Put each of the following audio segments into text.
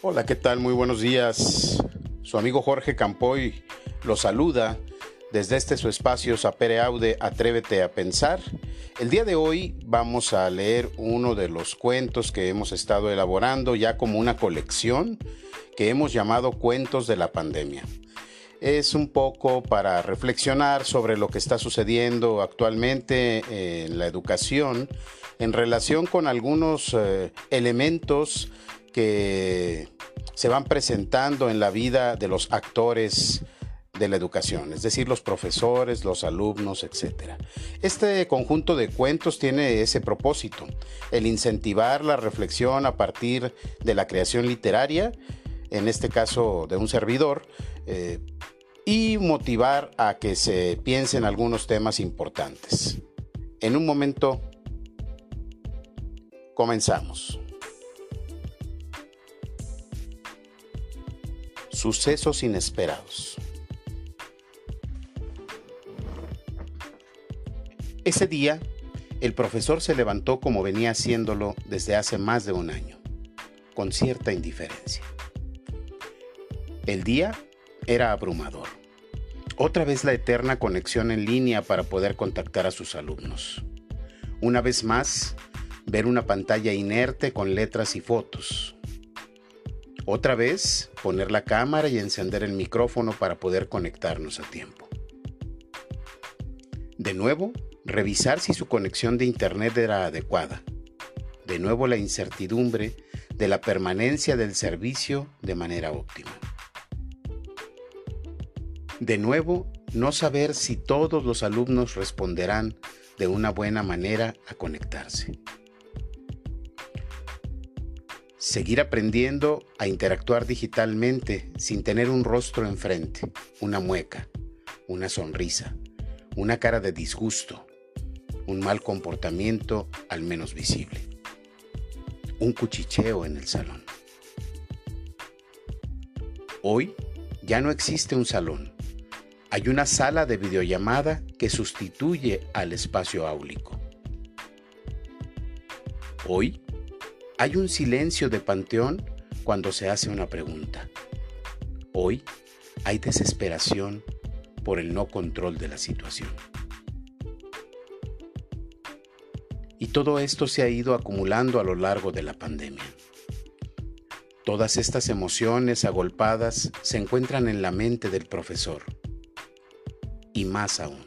Hola, ¿qué tal? Muy buenos días. Su amigo Jorge Campoy lo saluda desde este su espacio Sapere Aude Atrévete a Pensar. El día de hoy vamos a leer uno de los cuentos que hemos estado elaborando ya como una colección que hemos llamado Cuentos de la Pandemia. Es un poco para reflexionar sobre lo que está sucediendo actualmente en la educación en relación con algunos eh, elementos que se van presentando en la vida de los actores de la educación, es decir, los profesores, los alumnos, etc. Este conjunto de cuentos tiene ese propósito, el incentivar la reflexión a partir de la creación literaria, en este caso de un servidor, eh, y motivar a que se piensen algunos temas importantes. En un momento, comenzamos. Sucesos inesperados. Ese día, el profesor se levantó como venía haciéndolo desde hace más de un año, con cierta indiferencia. El día era abrumador. Otra vez la eterna conexión en línea para poder contactar a sus alumnos. Una vez más, ver una pantalla inerte con letras y fotos, otra vez, poner la cámara y encender el micrófono para poder conectarnos a tiempo. De nuevo, revisar si su conexión de Internet era adecuada. De nuevo, la incertidumbre de la permanencia del servicio de manera óptima. De nuevo, no saber si todos los alumnos responderán de una buena manera a conectarse seguir aprendiendo a interactuar digitalmente sin tener un rostro enfrente, una mueca, una sonrisa, una cara de disgusto, un mal comportamiento al menos visible, un cuchicheo en el salón. Hoy ya no existe un salón, hay una sala de videollamada que sustituye al espacio áulico. Hoy hay un silencio de panteón cuando se hace una pregunta. Hoy hay desesperación por el no control de la situación. Y todo esto se ha ido acumulando a lo largo de la pandemia. Todas estas emociones agolpadas se encuentran en la mente del profesor. Y más aún.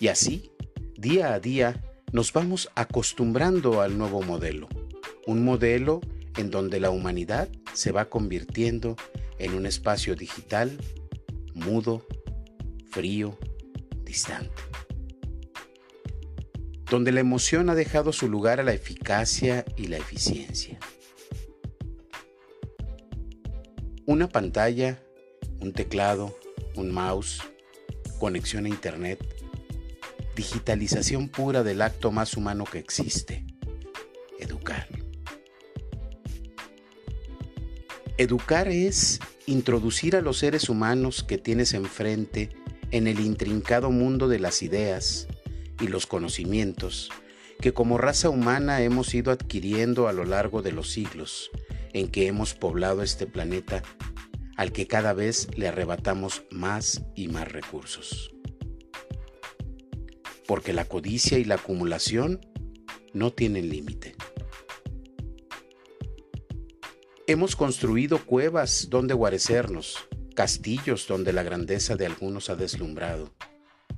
Y así, día a día, nos vamos acostumbrando al nuevo modelo, un modelo en donde la humanidad se va convirtiendo en un espacio digital mudo, frío, distante, donde la emoción ha dejado su lugar a la eficacia y la eficiencia. Una pantalla, un teclado, un mouse, conexión a Internet, digitalización pura del acto más humano que existe, educar. Educar es introducir a los seres humanos que tienes enfrente en el intrincado mundo de las ideas y los conocimientos que como raza humana hemos ido adquiriendo a lo largo de los siglos en que hemos poblado este planeta al que cada vez le arrebatamos más y más recursos porque la codicia y la acumulación no tienen límite. Hemos construido cuevas donde guarecernos, castillos donde la grandeza de algunos ha deslumbrado,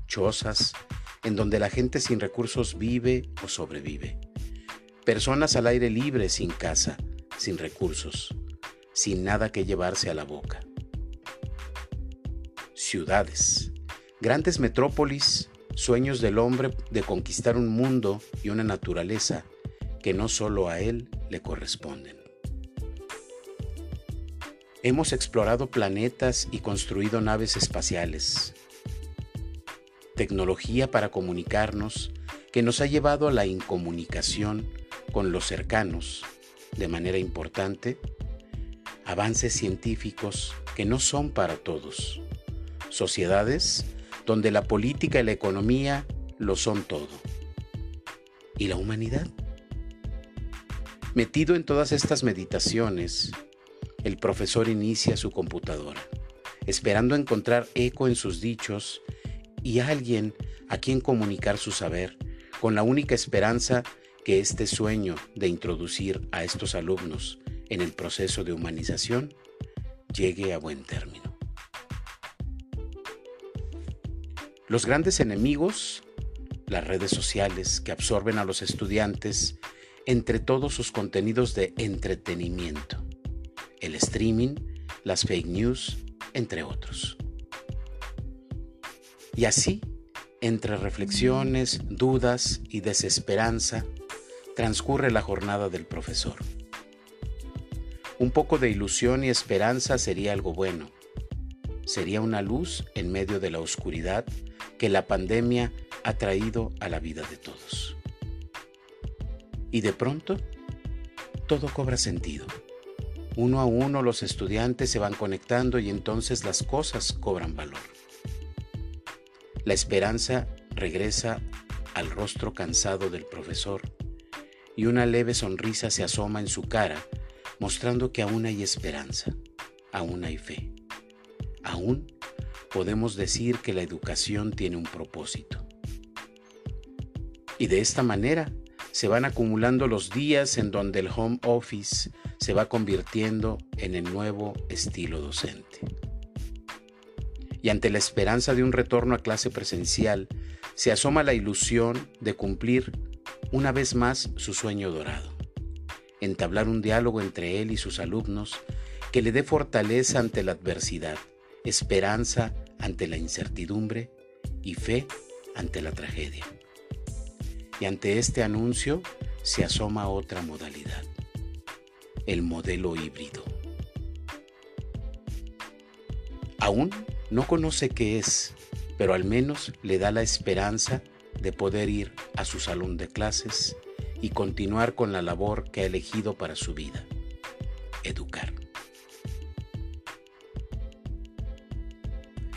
chozas en donde la gente sin recursos vive o sobrevive, personas al aire libre sin casa, sin recursos, sin nada que llevarse a la boca. Ciudades, grandes metrópolis sueños del hombre de conquistar un mundo y una naturaleza que no solo a él le corresponden. Hemos explorado planetas y construido naves espaciales. Tecnología para comunicarnos que nos ha llevado a la incomunicación con los cercanos de manera importante. Avances científicos que no son para todos. Sociedades donde la política y la economía lo son todo. ¿Y la humanidad? Metido en todas estas meditaciones, el profesor inicia su computadora, esperando encontrar eco en sus dichos y alguien a quien comunicar su saber, con la única esperanza que este sueño de introducir a estos alumnos en el proceso de humanización llegue a buen término. Los grandes enemigos, las redes sociales que absorben a los estudiantes entre todos sus contenidos de entretenimiento, el streaming, las fake news, entre otros. Y así, entre reflexiones, dudas y desesperanza, transcurre la jornada del profesor. Un poco de ilusión y esperanza sería algo bueno. Sería una luz en medio de la oscuridad que la pandemia ha traído a la vida de todos. Y de pronto, todo cobra sentido. Uno a uno los estudiantes se van conectando y entonces las cosas cobran valor. La esperanza regresa al rostro cansado del profesor y una leve sonrisa se asoma en su cara, mostrando que aún hay esperanza, aún hay fe. Aún podemos decir que la educación tiene un propósito. Y de esta manera se van acumulando los días en donde el home office se va convirtiendo en el nuevo estilo docente. Y ante la esperanza de un retorno a clase presencial, se asoma la ilusión de cumplir una vez más su sueño dorado, entablar un diálogo entre él y sus alumnos que le dé fortaleza ante la adversidad, esperanza ante la incertidumbre y fe ante la tragedia. Y ante este anuncio se asoma otra modalidad, el modelo híbrido. Aún no conoce qué es, pero al menos le da la esperanza de poder ir a su salón de clases y continuar con la labor que ha elegido para su vida, educar.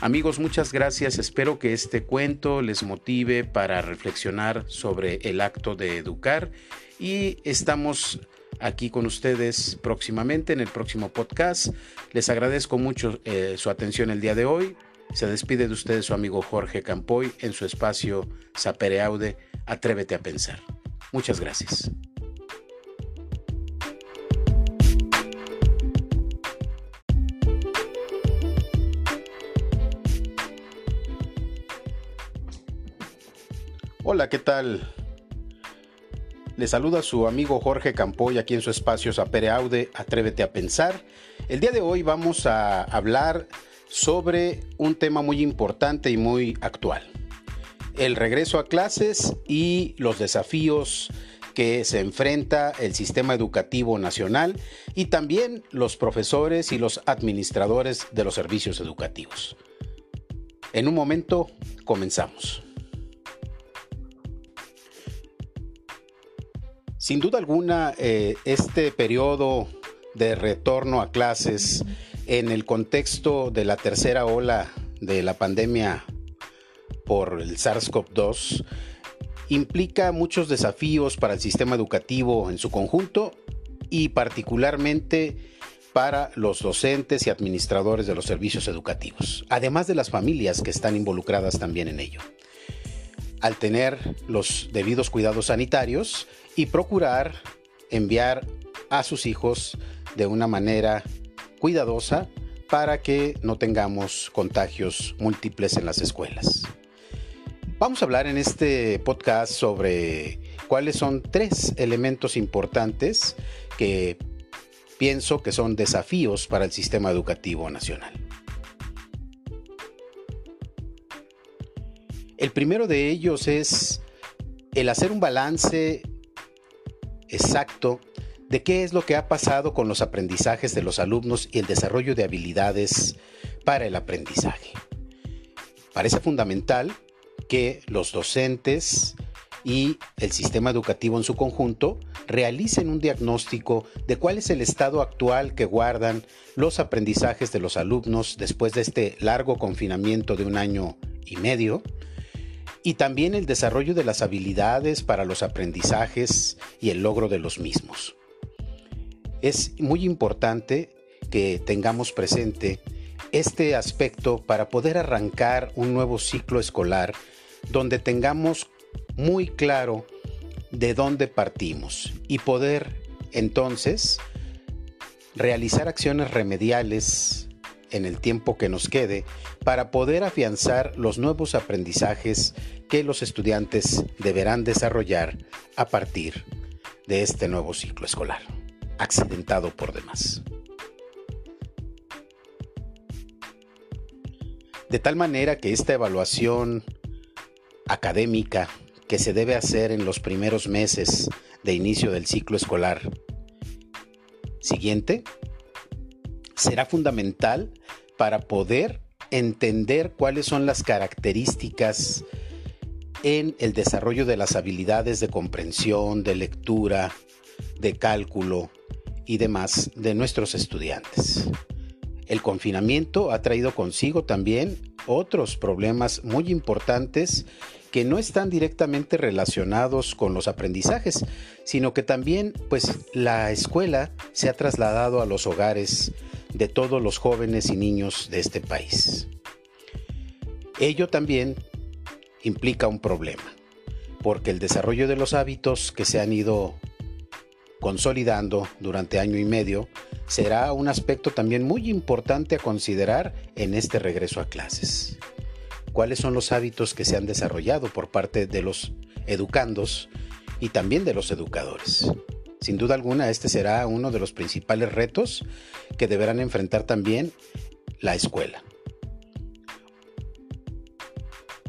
Amigos, muchas gracias. Espero que este cuento les motive para reflexionar sobre el acto de educar y estamos aquí con ustedes próximamente en el próximo podcast. Les agradezco mucho eh, su atención el día de hoy. Se despide de ustedes su amigo Jorge Campoy en su espacio Sapere Aude, Atrévete a pensar. Muchas gracias. Hola, ¿qué tal? Le saluda su amigo Jorge Campoy aquí en su espacio Sapere Aude, Atrévete a Pensar. El día de hoy vamos a hablar sobre un tema muy importante y muy actual. El regreso a clases y los desafíos que se enfrenta el sistema educativo nacional y también los profesores y los administradores de los servicios educativos. En un momento comenzamos. Sin duda alguna, eh, este periodo de retorno a clases en el contexto de la tercera ola de la pandemia por el SARS-CoV-2 implica muchos desafíos para el sistema educativo en su conjunto y particularmente para los docentes y administradores de los servicios educativos, además de las familias que están involucradas también en ello. Al tener los debidos cuidados sanitarios y procurar enviar a sus hijos de una manera cuidadosa para que no tengamos contagios múltiples en las escuelas. Vamos a hablar en este podcast sobre cuáles son tres elementos importantes que pienso que son desafíos para el sistema educativo nacional. El primero de ellos es el hacer un balance exacto de qué es lo que ha pasado con los aprendizajes de los alumnos y el desarrollo de habilidades para el aprendizaje. Parece fundamental que los docentes y el sistema educativo en su conjunto realicen un diagnóstico de cuál es el estado actual que guardan los aprendizajes de los alumnos después de este largo confinamiento de un año y medio, y también el desarrollo de las habilidades para los aprendizajes y el logro de los mismos. Es muy importante que tengamos presente este aspecto para poder arrancar un nuevo ciclo escolar donde tengamos muy claro de dónde partimos y poder entonces realizar acciones remediales en el tiempo que nos quede para poder afianzar los nuevos aprendizajes que los estudiantes deberán desarrollar a partir de este nuevo ciclo escolar, accidentado por demás. De tal manera que esta evaluación académica que se debe hacer en los primeros meses de inicio del ciclo escolar siguiente será fundamental para poder entender cuáles son las características en el desarrollo de las habilidades de comprensión, de lectura, de cálculo y demás de nuestros estudiantes. El confinamiento ha traído consigo también otros problemas muy importantes que no están directamente relacionados con los aprendizajes, sino que también pues la escuela se ha trasladado a los hogares de todos los jóvenes y niños de este país. Ello también implica un problema, porque el desarrollo de los hábitos que se han ido consolidando durante año y medio será un aspecto también muy importante a considerar en este regreso a clases. ¿Cuáles son los hábitos que se han desarrollado por parte de los educandos y también de los educadores? Sin duda alguna, este será uno de los principales retos que deberán enfrentar también la escuela.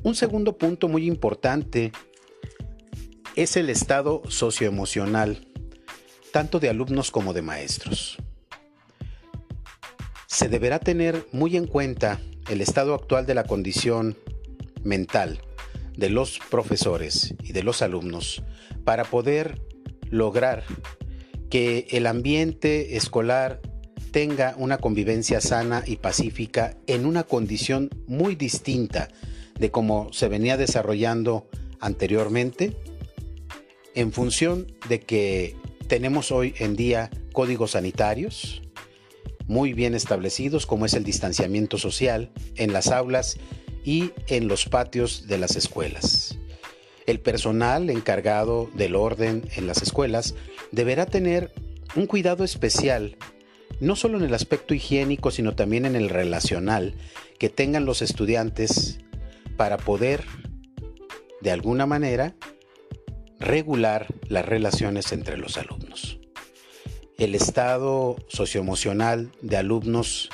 Un segundo punto muy importante es el estado socioemocional, tanto de alumnos como de maestros. Se deberá tener muy en cuenta el estado actual de la condición mental de los profesores y de los alumnos para poder lograr que el ambiente escolar tenga una convivencia sana y pacífica en una condición muy distinta de cómo se venía desarrollando anteriormente, en función de que tenemos hoy en día códigos sanitarios muy bien establecidos, como es el distanciamiento social en las aulas y en los patios de las escuelas. El personal encargado del orden en las escuelas deberá tener un cuidado especial, no solo en el aspecto higiénico, sino también en el relacional que tengan los estudiantes para poder, de alguna manera, regular las relaciones entre los alumnos. El estado socioemocional de alumnos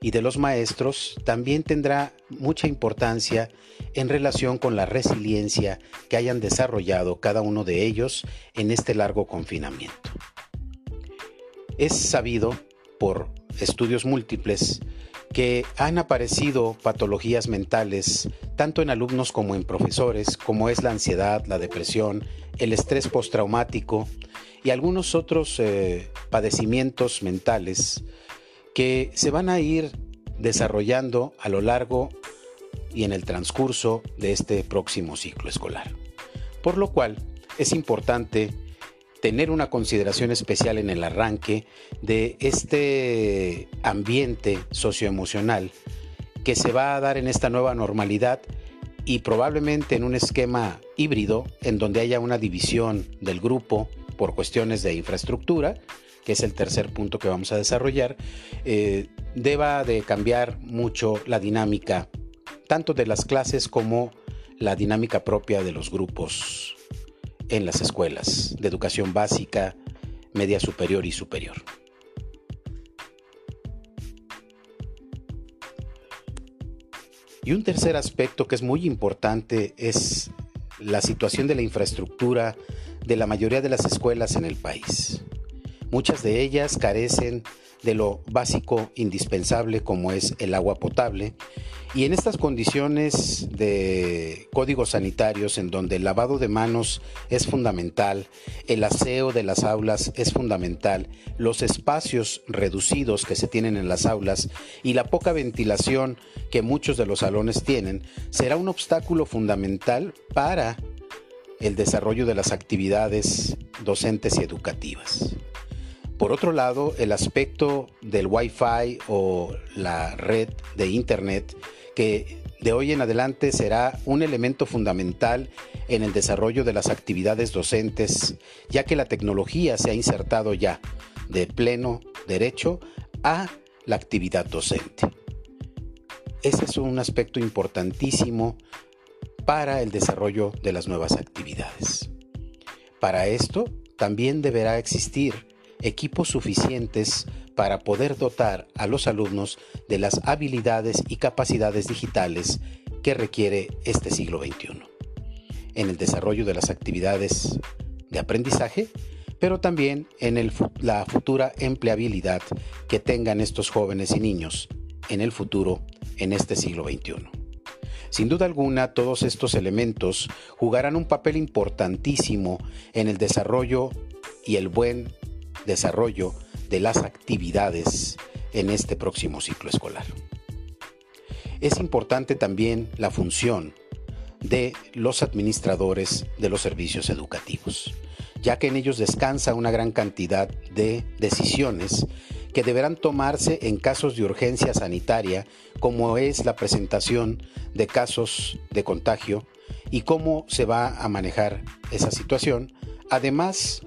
y de los maestros también tendrá mucha importancia en relación con la resiliencia que hayan desarrollado cada uno de ellos en este largo confinamiento. Es sabido por estudios múltiples que han aparecido patologías mentales tanto en alumnos como en profesores, como es la ansiedad, la depresión, el estrés postraumático y algunos otros eh, padecimientos mentales que se van a ir desarrollando a lo largo y en el transcurso de este próximo ciclo escolar. Por lo cual es importante tener una consideración especial en el arranque de este ambiente socioemocional que se va a dar en esta nueva normalidad y probablemente en un esquema híbrido en donde haya una división del grupo por cuestiones de infraestructura que es el tercer punto que vamos a desarrollar, eh, deba de cambiar mucho la dinámica, tanto de las clases como la dinámica propia de los grupos en las escuelas de educación básica, media superior y superior. Y un tercer aspecto que es muy importante es la situación de la infraestructura de la mayoría de las escuelas en el país. Muchas de ellas carecen de lo básico indispensable como es el agua potable y en estas condiciones de códigos sanitarios en donde el lavado de manos es fundamental, el aseo de las aulas es fundamental, los espacios reducidos que se tienen en las aulas y la poca ventilación que muchos de los salones tienen será un obstáculo fundamental para el desarrollo de las actividades docentes y educativas. Por otro lado, el aspecto del Wi-Fi o la red de Internet, que de hoy en adelante será un elemento fundamental en el desarrollo de las actividades docentes, ya que la tecnología se ha insertado ya de pleno derecho a la actividad docente. Ese es un aspecto importantísimo para el desarrollo de las nuevas actividades. Para esto, también deberá existir equipos suficientes para poder dotar a los alumnos de las habilidades y capacidades digitales que requiere este siglo XXI en el desarrollo de las actividades de aprendizaje, pero también en la futura empleabilidad que tengan estos jóvenes y niños en el futuro en este siglo XXI. Sin duda alguna, todos estos elementos jugarán un papel importantísimo en el desarrollo y el buen desarrollo de las actividades en este próximo ciclo escolar. Es importante también la función de los administradores de los servicios educativos, ya que en ellos descansa una gran cantidad de decisiones que deberán tomarse en casos de urgencia sanitaria, como es la presentación de casos de contagio y cómo se va a manejar esa situación, además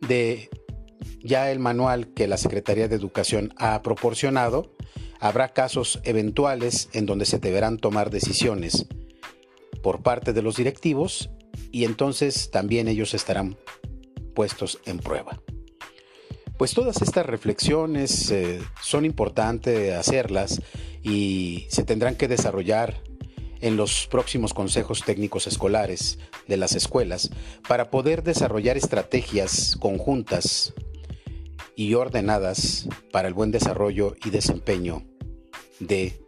de ya el manual que la Secretaría de Educación ha proporcionado, habrá casos eventuales en donde se deberán tomar decisiones por parte de los directivos y entonces también ellos estarán puestos en prueba. Pues todas estas reflexiones eh, son importantes hacerlas y se tendrán que desarrollar en los próximos consejos técnicos escolares de las escuelas para poder desarrollar estrategias conjuntas y ordenadas para el buen desarrollo y desempeño de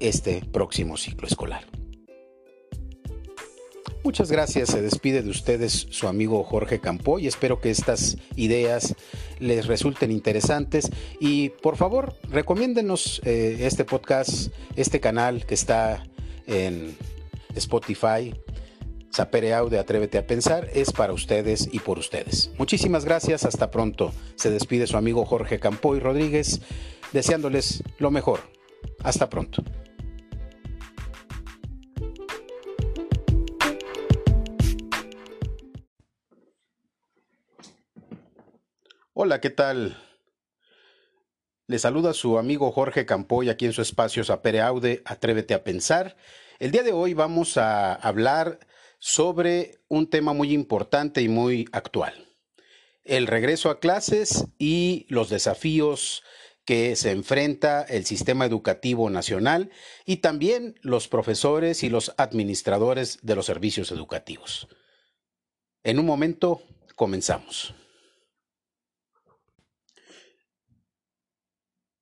este próximo ciclo escolar. Muchas gracias, se despide de ustedes su amigo Jorge Campo y espero que estas ideas les resulten interesantes. Y por favor recomiéndenos eh, este podcast, este canal que está en Spotify, Sapere Aude, Atrévete a Pensar, es para ustedes y por ustedes. Muchísimas gracias, hasta pronto. Se despide su amigo Jorge Campoy Rodríguez, deseándoles lo mejor. Hasta pronto. Hola, ¿qué tal? Le saluda su amigo Jorge Campoy aquí en su espacio Sapere Aude, Atrévete a Pensar. El día de hoy vamos a hablar sobre un tema muy importante y muy actual. El regreso a clases y los desafíos que se enfrenta el sistema educativo nacional y también los profesores y los administradores de los servicios educativos. En un momento comenzamos.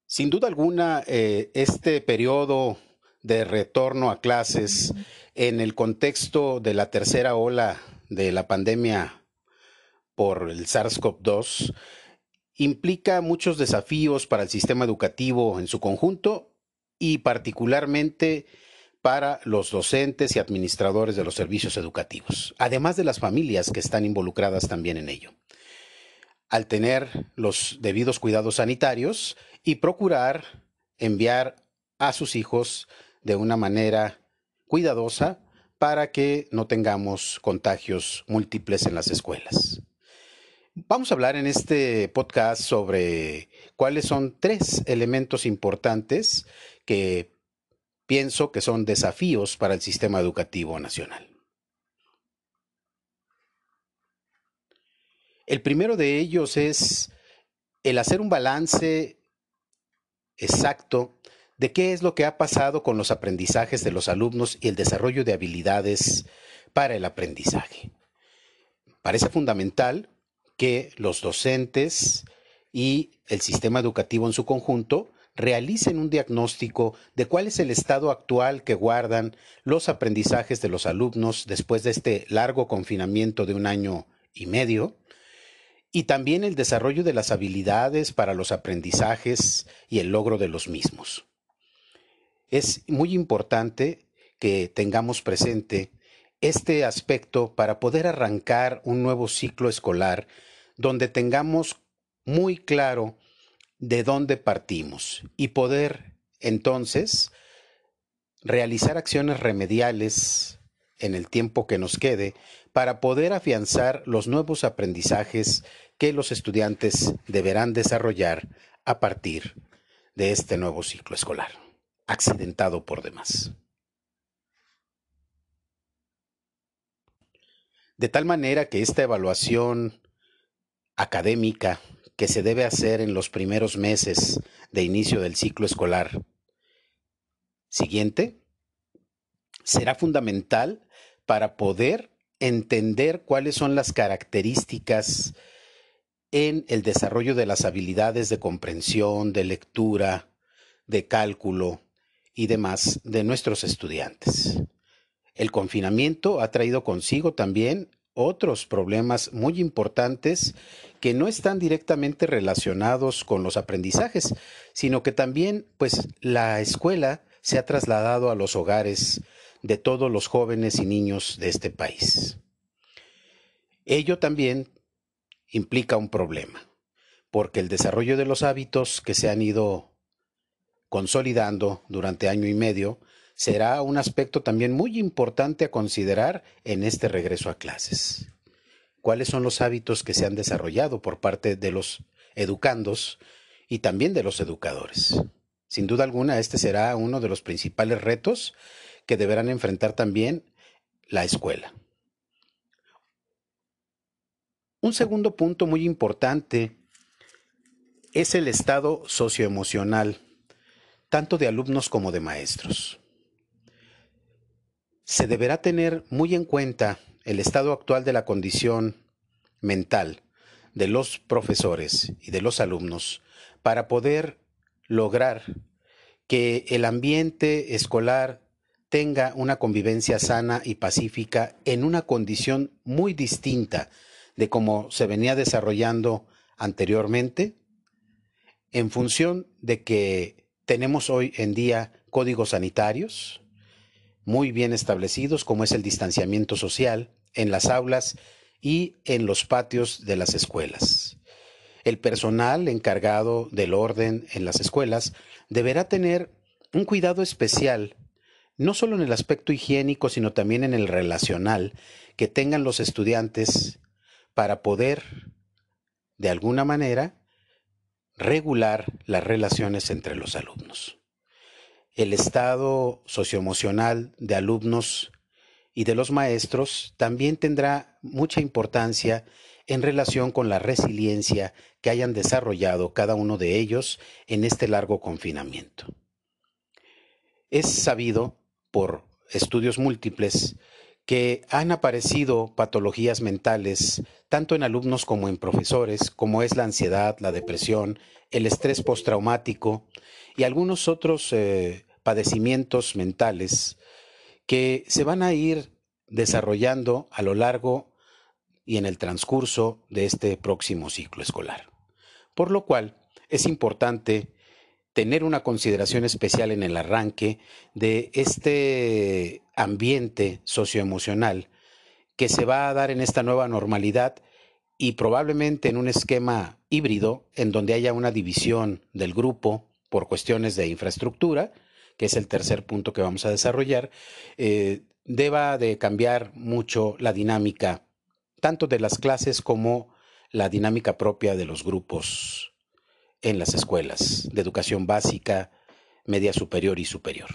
Sin duda alguna, eh, este periodo de retorno a clases en el contexto de la tercera ola de la pandemia por el SARS-CoV-2 implica muchos desafíos para el sistema educativo en su conjunto y particularmente para los docentes y administradores de los servicios educativos, además de las familias que están involucradas también en ello. Al tener los debidos cuidados sanitarios y procurar enviar a sus hijos de una manera cuidadosa para que no tengamos contagios múltiples en las escuelas. Vamos a hablar en este podcast sobre cuáles son tres elementos importantes que pienso que son desafíos para el sistema educativo nacional. El primero de ellos es el hacer un balance exacto de qué es lo que ha pasado con los aprendizajes de los alumnos y el desarrollo de habilidades para el aprendizaje. Parece fundamental que los docentes y el sistema educativo en su conjunto realicen un diagnóstico de cuál es el estado actual que guardan los aprendizajes de los alumnos después de este largo confinamiento de un año y medio, y también el desarrollo de las habilidades para los aprendizajes y el logro de los mismos. Es muy importante que tengamos presente este aspecto para poder arrancar un nuevo ciclo escolar donde tengamos muy claro de dónde partimos y poder entonces realizar acciones remediales en el tiempo que nos quede para poder afianzar los nuevos aprendizajes que los estudiantes deberán desarrollar a partir de este nuevo ciclo escolar, accidentado por demás. De tal manera que esta evaluación académica que se debe hacer en los primeros meses de inicio del ciclo escolar siguiente será fundamental para poder entender cuáles son las características en el desarrollo de las habilidades de comprensión, de lectura, de cálculo y demás de nuestros estudiantes. El confinamiento ha traído consigo también otros problemas muy importantes que no están directamente relacionados con los aprendizajes, sino que también pues la escuela se ha trasladado a los hogares de todos los jóvenes y niños de este país. Ello también implica un problema, porque el desarrollo de los hábitos que se han ido consolidando durante año y medio será un aspecto también muy importante a considerar en este regreso a clases. ¿Cuáles son los hábitos que se han desarrollado por parte de los educandos y también de los educadores? Sin duda alguna, este será uno de los principales retos que deberán enfrentar también la escuela. Un segundo punto muy importante es el estado socioemocional, tanto de alumnos como de maestros. Se deberá tener muy en cuenta el estado actual de la condición mental de los profesores y de los alumnos para poder lograr que el ambiente escolar tenga una convivencia sana y pacífica en una condición muy distinta de cómo se venía desarrollando anteriormente, en función de que tenemos hoy en día códigos sanitarios muy bien establecidos, como es el distanciamiento social en las aulas y en los patios de las escuelas. El personal encargado del orden en las escuelas deberá tener un cuidado especial, no solo en el aspecto higiénico, sino también en el relacional, que tengan los estudiantes para poder, de alguna manera, regular las relaciones entre los alumnos. El estado socioemocional de alumnos y de los maestros también tendrá mucha importancia en relación con la resiliencia que hayan desarrollado cada uno de ellos en este largo confinamiento. Es sabido por estudios múltiples que han aparecido patologías mentales tanto en alumnos como en profesores, como es la ansiedad, la depresión, el estrés postraumático y algunos otros eh, padecimientos mentales que se van a ir desarrollando a lo largo y en el transcurso de este próximo ciclo escolar. Por lo cual es importante tener una consideración especial en el arranque de este ambiente socioemocional que se va a dar en esta nueva normalidad y probablemente en un esquema híbrido en donde haya una división del grupo por cuestiones de infraestructura, que es el tercer punto que vamos a desarrollar, eh, deba de cambiar mucho la dinámica tanto de las clases como la dinámica propia de los grupos en las escuelas de educación básica, media superior y superior.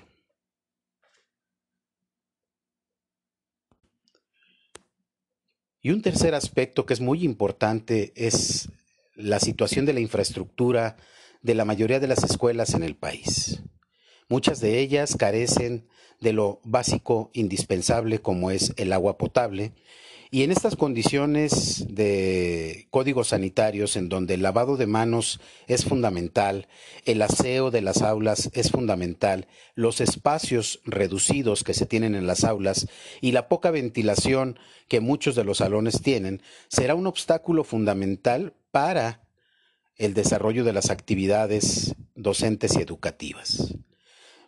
Y un tercer aspecto que es muy importante es la situación de la infraestructura de la mayoría de las escuelas en el país. Muchas de ellas carecen de lo básico indispensable como es el agua potable y en estas condiciones de códigos sanitarios en donde el lavado de manos es fundamental, el aseo de las aulas es fundamental, los espacios reducidos que se tienen en las aulas y la poca ventilación que muchos de los salones tienen, será un obstáculo fundamental para el desarrollo de las actividades docentes y educativas.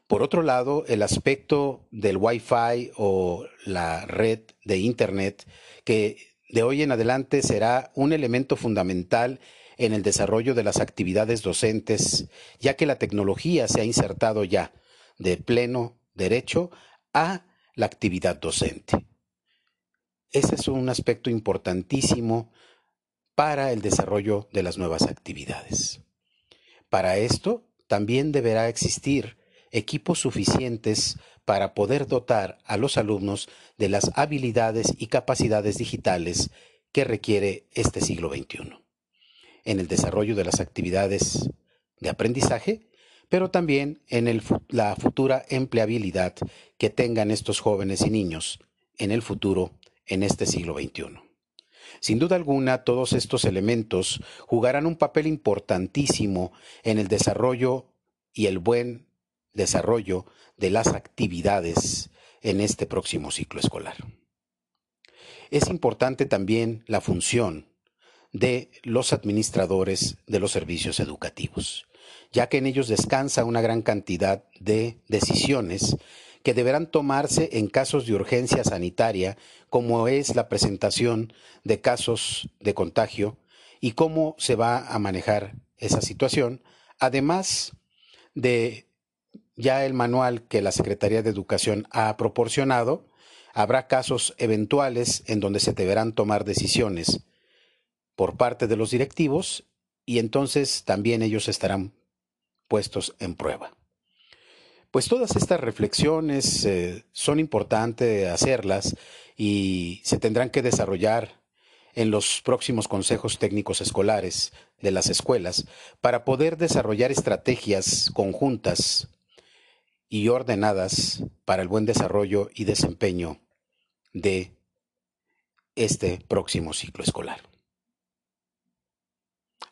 Por otro lado, el aspecto del Wi-Fi o la red de Internet, que de hoy en adelante será un elemento fundamental en el desarrollo de las actividades docentes, ya que la tecnología se ha insertado ya de pleno derecho a la actividad docente. Ese es un aspecto importantísimo para el desarrollo de las nuevas actividades. Para esto, también deberá existir equipos suficientes para poder dotar a los alumnos de las habilidades y capacidades digitales que requiere este siglo XXI en el desarrollo de las actividades de aprendizaje, pero también en la futura empleabilidad que tengan estos jóvenes y niños en el futuro en este siglo XXI. Sin duda alguna, todos estos elementos jugarán un papel importantísimo en el desarrollo y el buen desarrollo de las actividades en este próximo ciclo escolar. Es importante también la función de los administradores de los servicios educativos, ya que en ellos descansa una gran cantidad de decisiones que deberán tomarse en casos de urgencia sanitaria, como es la presentación de casos de contagio y cómo se va a manejar esa situación, además de ya el manual que la Secretaría de Educación ha proporcionado, habrá casos eventuales en donde se deberán tomar decisiones por parte de los directivos y entonces también ellos estarán puestos en prueba. Pues todas estas reflexiones eh, son importantes hacerlas y se tendrán que desarrollar en los próximos consejos técnicos escolares de las escuelas para poder desarrollar estrategias conjuntas y ordenadas para el buen desarrollo y desempeño de este próximo ciclo escolar.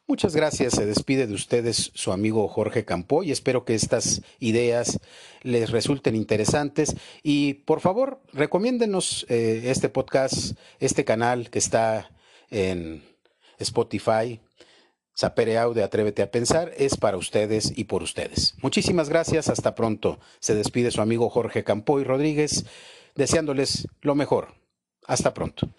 Muchas gracias. Se despide de ustedes su amigo Jorge Campo y espero que estas ideas les resulten interesantes. Y por favor, recomiéndenos eh, este podcast, este canal que está en Spotify. Sapere Aude, Atrévete a Pensar, es para ustedes y por ustedes. Muchísimas gracias, hasta pronto. Se despide su amigo Jorge Campoy Rodríguez, deseándoles lo mejor. Hasta pronto.